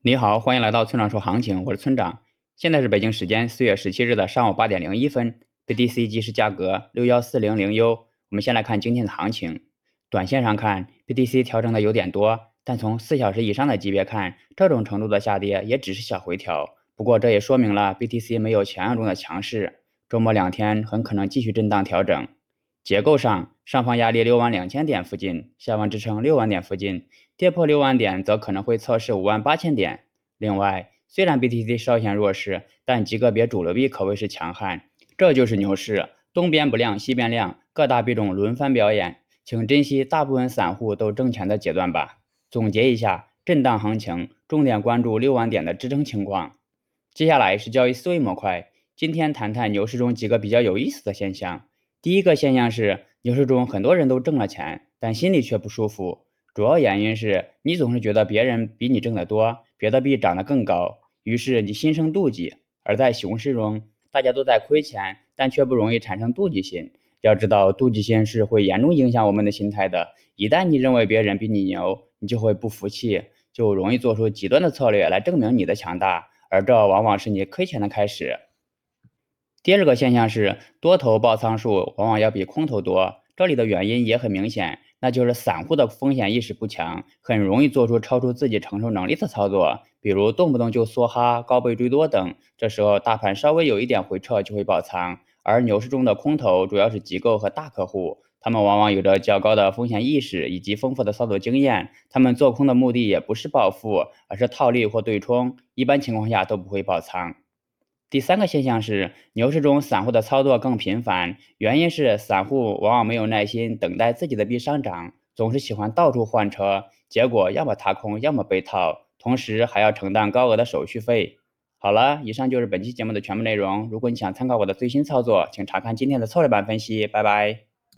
你好，欢迎来到村长说行情，我是村长。现在是北京时间四月十七日的上午八点零一分，BTC 即时价格六幺四零零 U。我们先来看今天的行情。短线上看，BTC 调整的有点多，但从四小时以上的级别看，这种程度的下跌也只是小回调。不过这也说明了 BTC 没有想象中的强势，周末两天很可能继续震荡调整。结构上，上方压力六万两千点附近，下方支撑六万点附近，跌破六万点则可能会测试五万八千点。另外，虽然 BTC 稍显弱势，但极个别主流币可谓是强悍，这就是牛市，东边不亮西边亮，各大币种轮番表演，请珍惜大部分散户都挣钱的阶段吧。总结一下，震荡行情，重点关注六万点的支撑情况。接下来是交易思维模块，今天谈谈牛市中几个比较有意思的现象。第一个现象是，牛市中很多人都挣了钱，但心里却不舒服。主要原因是你总是觉得别人比你挣得多，别的币涨得更高，于是你心生妒忌。而在熊市中，大家都在亏钱，但却不容易产生妒忌心。要知道，妒忌心是会严重影响我们的心态的。一旦你认为别人比你牛，你就会不服气，就容易做出极端的策略来证明你的强大，而这往往是你亏钱的开始。第二个现象是，多头爆仓数往往要比空头多，这里的原因也很明显，那就是散户的风险意识不强，很容易做出超出自己承受能力的操作，比如动不动就梭哈、高倍追多等。这时候大盘稍微有一点回撤就会爆仓，而牛市中的空头主要是机构和大客户，他们往往有着较高的风险意识以及丰富的操作经验，他们做空的目的也不是暴富，而是套利或对冲，一般情况下都不会爆仓。第三个现象是，牛市中散户的操作更频繁，原因是散户往往没有耐心等待自己的币上涨，总是喜欢到处换车，结果要么踏空，要么被套，同时还要承担高额的手续费。好了，以上就是本期节目的全部内容。如果你想参考我的最新操作，请查看今天的策略版分析。拜拜。